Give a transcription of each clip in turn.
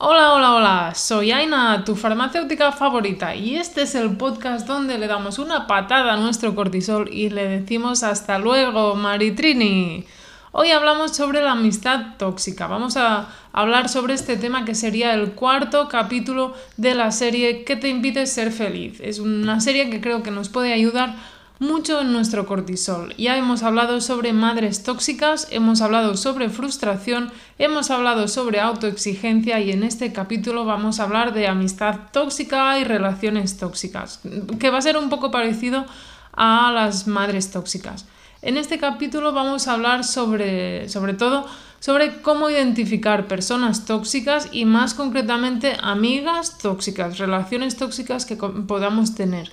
Hola, hola, hola, soy Aina, tu farmacéutica favorita, y este es el podcast donde le damos una patada a nuestro cortisol y le decimos hasta luego, Maritrini. Hoy hablamos sobre la amistad tóxica. Vamos a hablar sobre este tema que sería el cuarto capítulo de la serie que te invite a ser feliz. Es una serie que creo que nos puede ayudar mucho en nuestro cortisol. Ya hemos hablado sobre madres tóxicas, hemos hablado sobre frustración, hemos hablado sobre autoexigencia y en este capítulo vamos a hablar de amistad tóxica y relaciones tóxicas, que va a ser un poco parecido a las madres tóxicas. En este capítulo vamos a hablar sobre, sobre todo, sobre cómo identificar personas tóxicas y más concretamente amigas tóxicas, relaciones tóxicas que podamos tener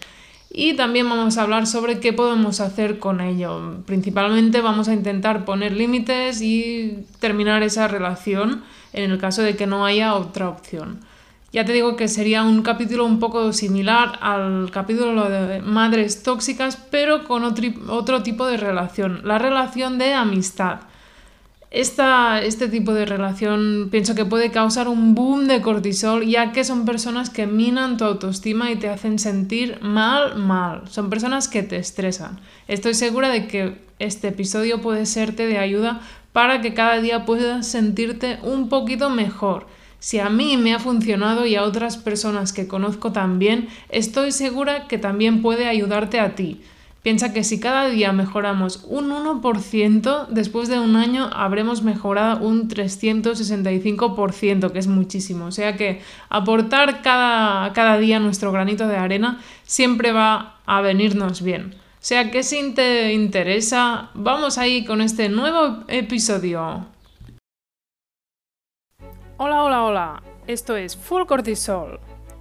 y también vamos a hablar sobre qué podemos hacer con ello. Principalmente vamos a intentar poner límites y terminar esa relación en el caso de que no haya otra opción. Ya te digo que sería un capítulo un poco similar al capítulo de madres tóxicas, pero con otro, tipo de relación, la relación de amistad este tipo de relación pienso que puede causar un boom de cortisol, ya que son personas que minan tu autoestima y te hacen sentir mal, mal. Son personas que te estresan. Estoy segura de que este episodio puede serte de ayuda para que cada día puedas sentirte un poquito mejor. Si a mí me ha funcionado y a otras personas que conozco también, estoy segura que también puede ayudarte a ti. Piensa que si cada día mejoramos un 1%, después de un año habremos mejorado un 365%, que es muchísimo. O sea que aportar cada, cada día nuestro granito de arena siempre va a venirnos bien. O sea que si te interesa, vamos ahí con este nuevo episodio. Hola, hola, hola. Esto es Full Cortisol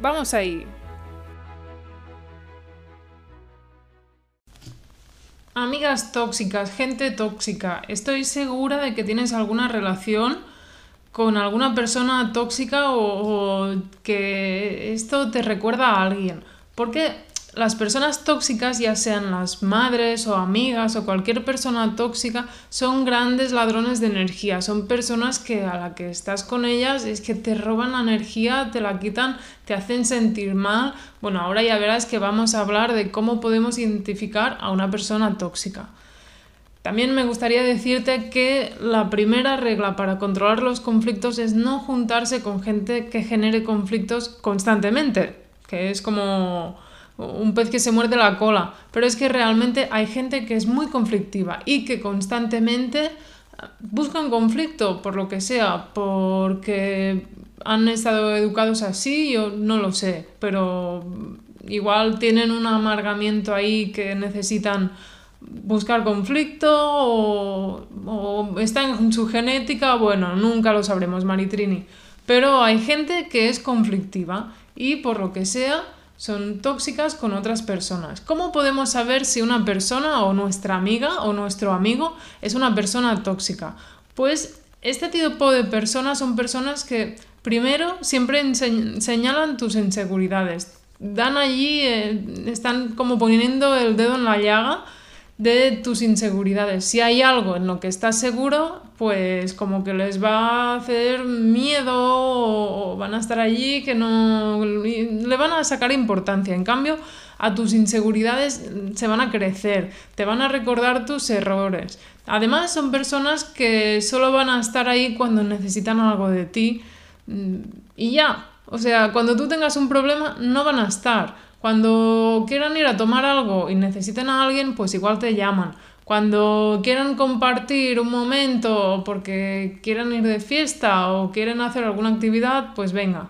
Vamos ahí. Amigas tóxicas, gente tóxica, estoy segura de que tienes alguna relación con alguna persona tóxica o, que esto te recuerda a alguien. Porque las personas tóxicas, ya sean las madres o amigas o cualquier persona tóxica, son grandes ladrones de energía. Son personas que a la que estás con ellas es que te roban la energía, te la quitan, te hacen sentir mal. Bueno, ahora ya verás que vamos a hablar de cómo podemos identificar a una persona tóxica. También me gustaría decirte que la primera regla para controlar los conflictos es no juntarse con gente que genere conflictos constantemente, que es como un pez que se muerde la cola, pero es que realmente hay gente que es muy conflictiva y que constantemente buscan conflicto por lo que sea, porque han estado educados así, yo no lo sé, pero igual tienen un amargamiento ahí que necesitan buscar conflicto o, o está en su genética, bueno, nunca lo sabremos, Maritrini. Pero hay gente que es conflictiva y por lo que sea son tóxicas con otras personas. ¿Cómo podemos saber si una persona o nuestra amiga o nuestro amigo es una persona tóxica? Pues este tipo de personas son personas que primero siempre señalan tus inseguridades. Dan allí, eh, están como poniendo el dedo en la llaga de tus inseguridades. Si hay algo en lo que estás seguro, pues como que les va a hacer miedo o van a estar allí que no le van a sacar importancia. En cambio, a tus inseguridades se van a crecer, te van a recordar tus errores. Además, son personas que solo van a estar ahí cuando necesitan algo de ti mm, y ya. O sea, cuando tú tengas un problema, no van a estar cuando quieran ir a tomar algo y necesiten a alguien, pues igual te llaman. Cuando quieran compartir un momento porque quieran ir de fiesta o quieren hacer alguna actividad, pues venga.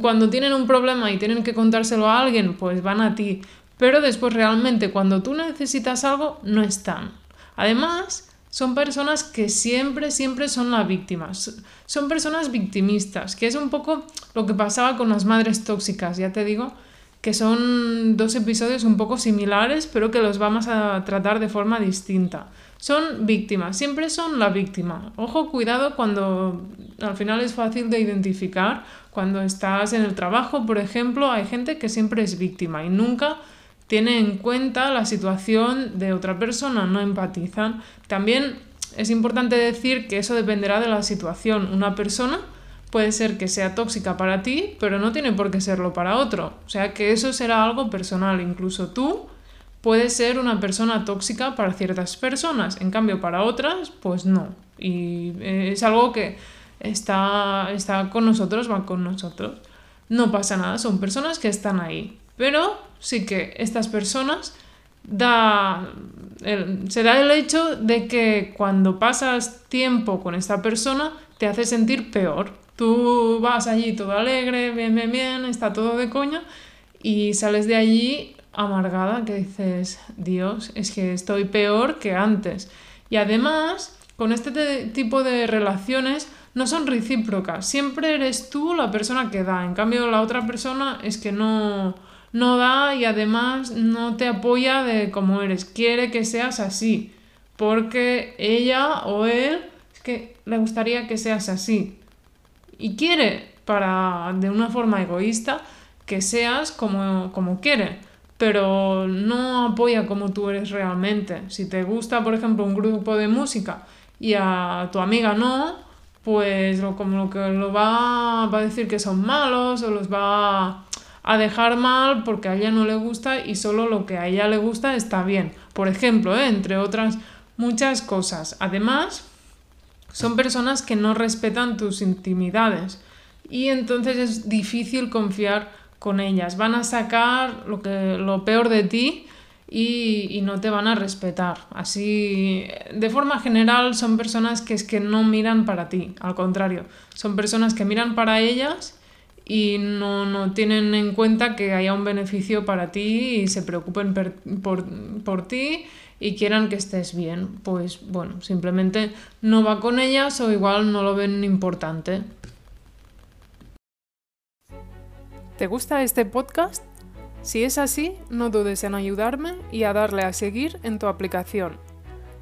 Cuando tienen un problema y tienen que contárselo a alguien, pues van a ti. Pero después realmente cuando tú necesitas algo, no están. Además, son personas que siempre, siempre son las víctimas. Son personas victimistas, que es un poco lo que pasaba con las madres tóxicas, ya te digo, que son dos episodios un poco similares, pero que los vamos a tratar de forma distinta. Son víctimas, siempre son la víctima. Ojo, cuidado cuando al final es fácil de identificar. Cuando estás en el trabajo, por ejemplo, hay gente que siempre es víctima y nunca tiene en cuenta la situación de otra persona, no empatizan. También es importante decir que eso dependerá de la situación. Una persona puede ser que sea tóxica para ti, pero no tiene por qué serlo para otro. O sea que eso será algo personal. Incluso tú puedes ser una persona tóxica para ciertas personas, en cambio para otras, pues no. Y eh, es algo que está, está con nosotros, va con nosotros. No pasa nada, son personas que están ahí. Pero sí que estas personas da se da el hecho de que cuando pasas tiempo con esta persona te hace sentir peor. Tú vas allí todo alegre, bien, bien, bien, está todo de coña y sales de allí amargada que dices, Dios, es que estoy peor que antes. Y además, con este tipo de relaciones no son recíprocas. Siempre eres tú la persona que da. En cambio, la otra persona es que no, no da y además no te apoya de cómo eres, quiere que seas así, porque ella o él es que le gustaría que seas así y quiere para de una forma egoísta que seas como, como quiere, pero no apoya como tú eres realmente. Si te gusta, por ejemplo, un grupo de música y a tu amiga no, pues lo, como lo que lo va, va a decir que son malos o los va a dejar mal porque a ella no le gusta y solo lo que a ella le gusta está bien. Por ejemplo, ¿eh? entre otras muchas cosas. Además, son personas que no respetan tus intimidades y entonces es difícil confiar con ellas. Van a sacar lo, que, lo peor de ti y, y, no te van a respetar. Así, de forma general, son personas que es que no miran para ti, al contrario, son personas que miran para ellas y no, no, tienen en cuenta que haya un beneficio para ti y se preocupen por, por, ti y quieran que estés bien. Pues bueno, simplemente no va con ellas o igual no lo ven importante. ¿Te gusta este podcast? Si es así, no dudes en ayudarme y a darle a seguir en tu aplicación.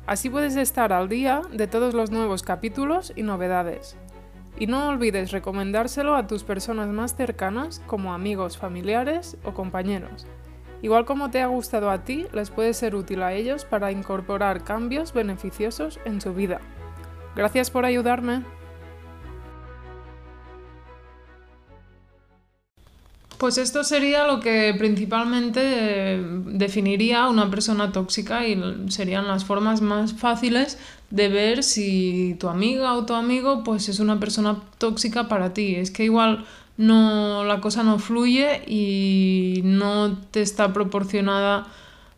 Así puedes estar al día de todos los nuevos capítulos y novedades. Y no olvides recomendárselo a tus personas más cercanas como amigos, familiares o compañeros. Igual como te ha gustado a ti, les puede ser útil a ellos para incorporar cambios beneficiosos en su vida. Gracias por ayudarme. Pues esto sería lo que principalmente eh, definiría una persona tóxica y serían las formas más fáciles de ver si tu amiga o tu amigo pues es una persona tóxica para ti. Es que igual no la cosa no fluye y no te está proporcionada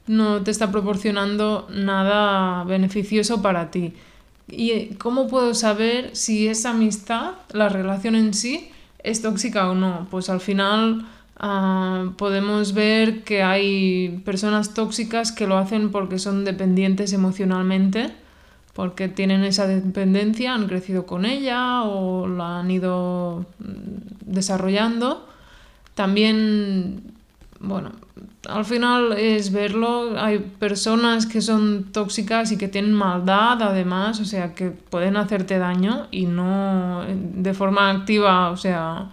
no te está proporcionando nada beneficioso para ti. ¿Y cómo puedo saber si esa amistad, la relación en sí, es tóxica o no. Pues al final ah, podemos ver que hay personas tóxicas que lo hacen porque son dependientes emocionalmente, porque tienen esa dependencia, han crecido con ella o la han ido mm, desarrollando. También, bueno, al final es verlo. Hay personas que son tóxicas y que tienen maldad además, o sea, que pueden hacerte daño y no de forma activa, o sea,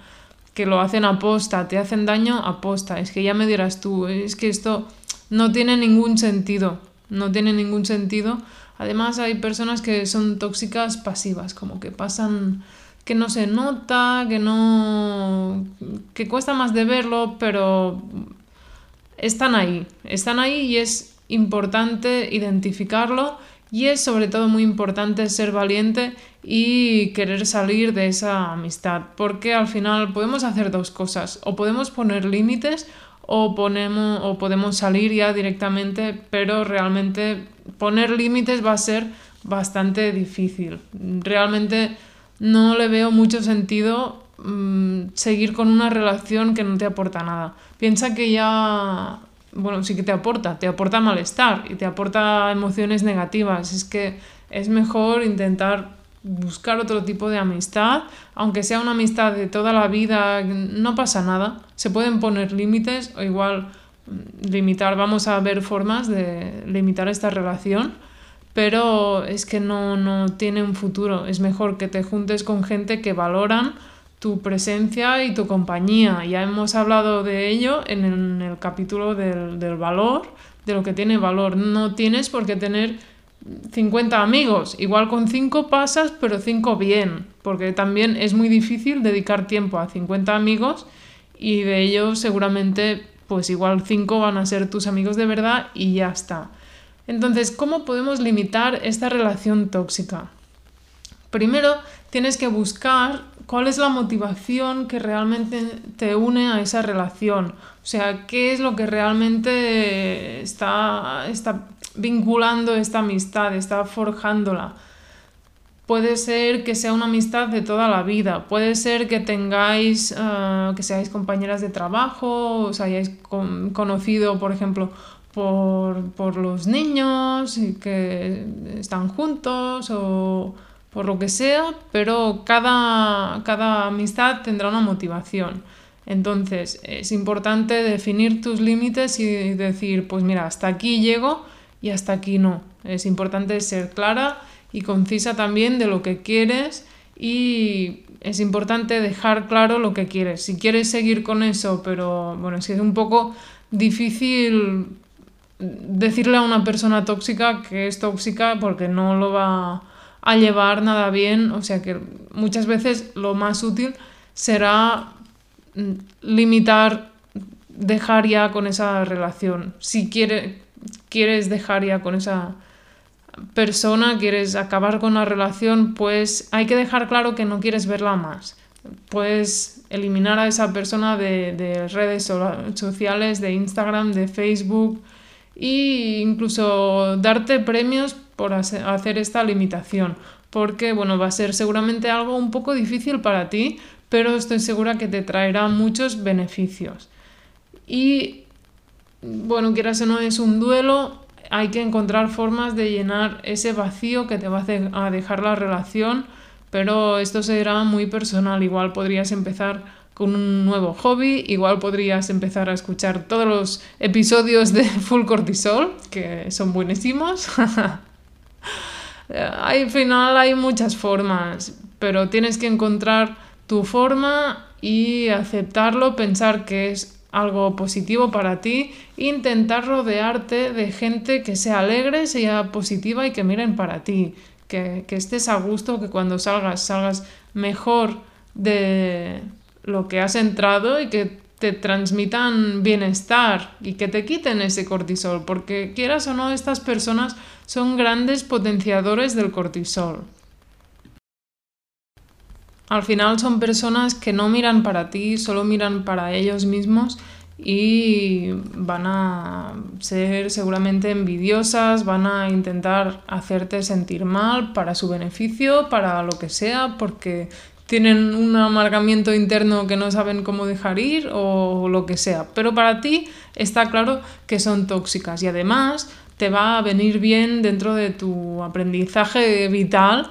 que lo hacen aposta, te hacen daño aposta. Es que ya me dirás tú, es que esto no tiene ningún sentido, no tiene ningún sentido. Además hay personas que son tóxicas pasivas, como que pasan que no se nota, que no que cuesta más de verlo, pero están ahí, están ahí y es importante identificarlo y es sobre todo muy importante ser valiente y querer salir de esa amistad, porque al final podemos hacer dos cosas, o podemos poner límites o, ponemos, o podemos salir ya directamente, pero realmente poner límites va a ser bastante difícil. Realmente no le veo mucho sentido Mm, seguir con una relación que no te aporta nada. Piensa que ya, bueno, sí que te aporta, te aporta malestar y te aporta emociones negativas. Es que es mejor intentar buscar otro tipo de amistad, aunque sea una amistad de toda la vida, no pasa nada. Se pueden poner límites o igual limitar, vamos a ver formas de limitar esta relación, pero es que no, no tiene un futuro. Es mejor que te juntes con gente que valoran tu presencia y tu compañía. Ya hemos hablado de ello en el, capítulo del, del valor, de lo que tiene valor. No tienes por qué tener 50 amigos. Igual con 5 pasas, pero 5 bien, porque también es muy difícil dedicar tiempo a 50 amigos y de ellos seguramente pues igual 5 van a ser tus amigos de verdad y ya está. Entonces, ¿cómo podemos limitar esta relación tóxica? Primero, tienes que buscar cuál es la motivación que realmente te une a esa relación. O sea, qué es lo que realmente está, está vinculando esta amistad, está forjándola. Puede ser que sea una amistad de toda la vida, puede ser que tengáis, eh, que seáis compañeras de trabajo, os hayáis conocido, por ejemplo, por, los niños y que están juntos o por lo que sea, pero cada, cada amistad tendrá una motivación. Entonces es importante definir tus límites y decir, pues mira, hasta aquí llego y hasta aquí no. Es importante ser clara y concisa también de lo que quieres y es importante dejar claro lo que quieres. Si quieres seguir con eso, pero bueno, es que es un poco difícil decirle a una persona tóxica que es tóxica porque no lo va a llevar nada bien. O sea que muchas veces lo más útil será mm, limitar, dejar ya con esa relación. Si quiere, quieres dejar ya con esa persona, quieres acabar con la relación, pues hay que dejar claro que no quieres verla más. Puedes eliminar a esa persona de, redes sociales, de Instagram, de Facebook e incluso darte premios por hacer esta limitación. Porque bueno, va a ser seguramente algo un poco difícil para ti, pero estoy segura que te traerá muchos beneficios. Y bueno, quieras o no, es un duelo, hay que encontrar formas de llenar ese vacío que te va a dejar la relación, pero esto será muy personal. Igual podrías empezar con un nuevo hobby, igual podrías empezar a escuchar todos los episodios de Full Cortisol, que son buenísimos. Al final hay muchas formas, pero tienes que encontrar tu forma y aceptarlo, pensar que es algo positivo para ti, intentar rodearte de gente que sea alegre, sea positiva y que miren para ti, que, que estés a gusto, que cuando salgas salgas mejor de lo que has entrado y que te transmitan bienestar y que te quiten ese cortisol, porque quieras o no, estas personas son grandes potenciadores del cortisol. Al final son personas que no miran para ti, solo miran para ellos mismos y van a ser seguramente envidiosas, van a intentar hacerte sentir mal para su beneficio, para lo que sea, porque tienen un amargamiento interno que no saben cómo dejar ir o lo que sea. Pero para ti está claro que son tóxicas y además te va a venir bien dentro de tu aprendizaje vital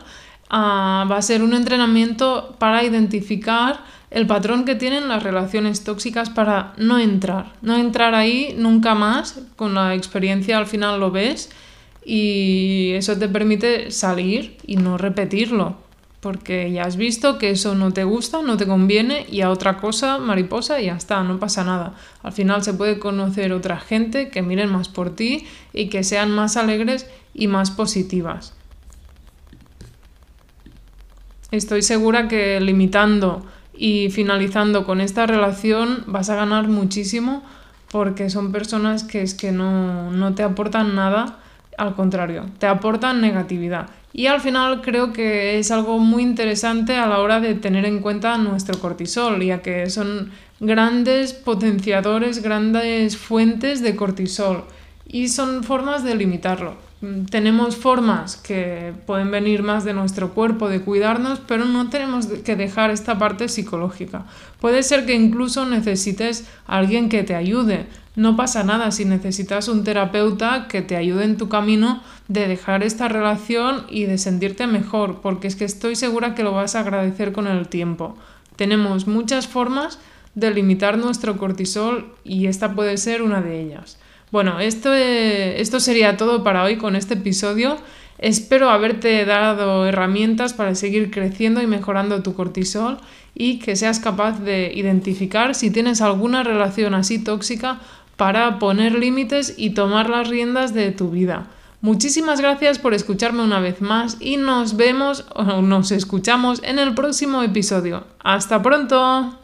Ah, va a ser un entrenamiento para identificar el patrón que tienen las relaciones tóxicas para no entrar, no entrar ahí nunca más, con la experiencia al final lo ves y eso te permite salir y no repetirlo, porque ya has visto que eso no te gusta, no te conviene y a otra cosa, mariposa, y ya está, no pasa nada. Al final se puede conocer otra gente que miren más por ti y que sean más alegres y más positivas. Estoy segura que limitando y finalizando con esta relación vas a ganar muchísimo porque son personas que es que no, no te aportan nada, al contrario, te aportan negatividad. Y al final creo que es algo muy interesante a la hora de tener en cuenta nuestro cortisol, ya que son grandes potenciadores, grandes fuentes de cortisol y son formas de limitarlo. Mm, tenemos formas que pueden venir más de nuestro cuerpo, de cuidarnos, pero no tenemos que dejar esta parte psicológica. Puede ser que incluso necesites a alguien que te ayude. No pasa nada si necesitas un terapeuta que te ayude en tu camino de dejar esta relación y de sentirte mejor, porque es que estoy segura que lo vas a agradecer con el tiempo. Tenemos muchas formas de limitar nuestro cortisol y esta puede ser una de ellas. Bueno, esto, esto sería todo para hoy con este episodio. Espero haberte dado herramientas para seguir creciendo y mejorando tu cortisol y que seas capaz de identificar si tienes alguna relación así tóxica para poner límites y tomar las riendas de tu vida. Muchísimas gracias por escucharme una vez más y nos vemos o nos escuchamos en el próximo episodio. ¡Hasta pronto!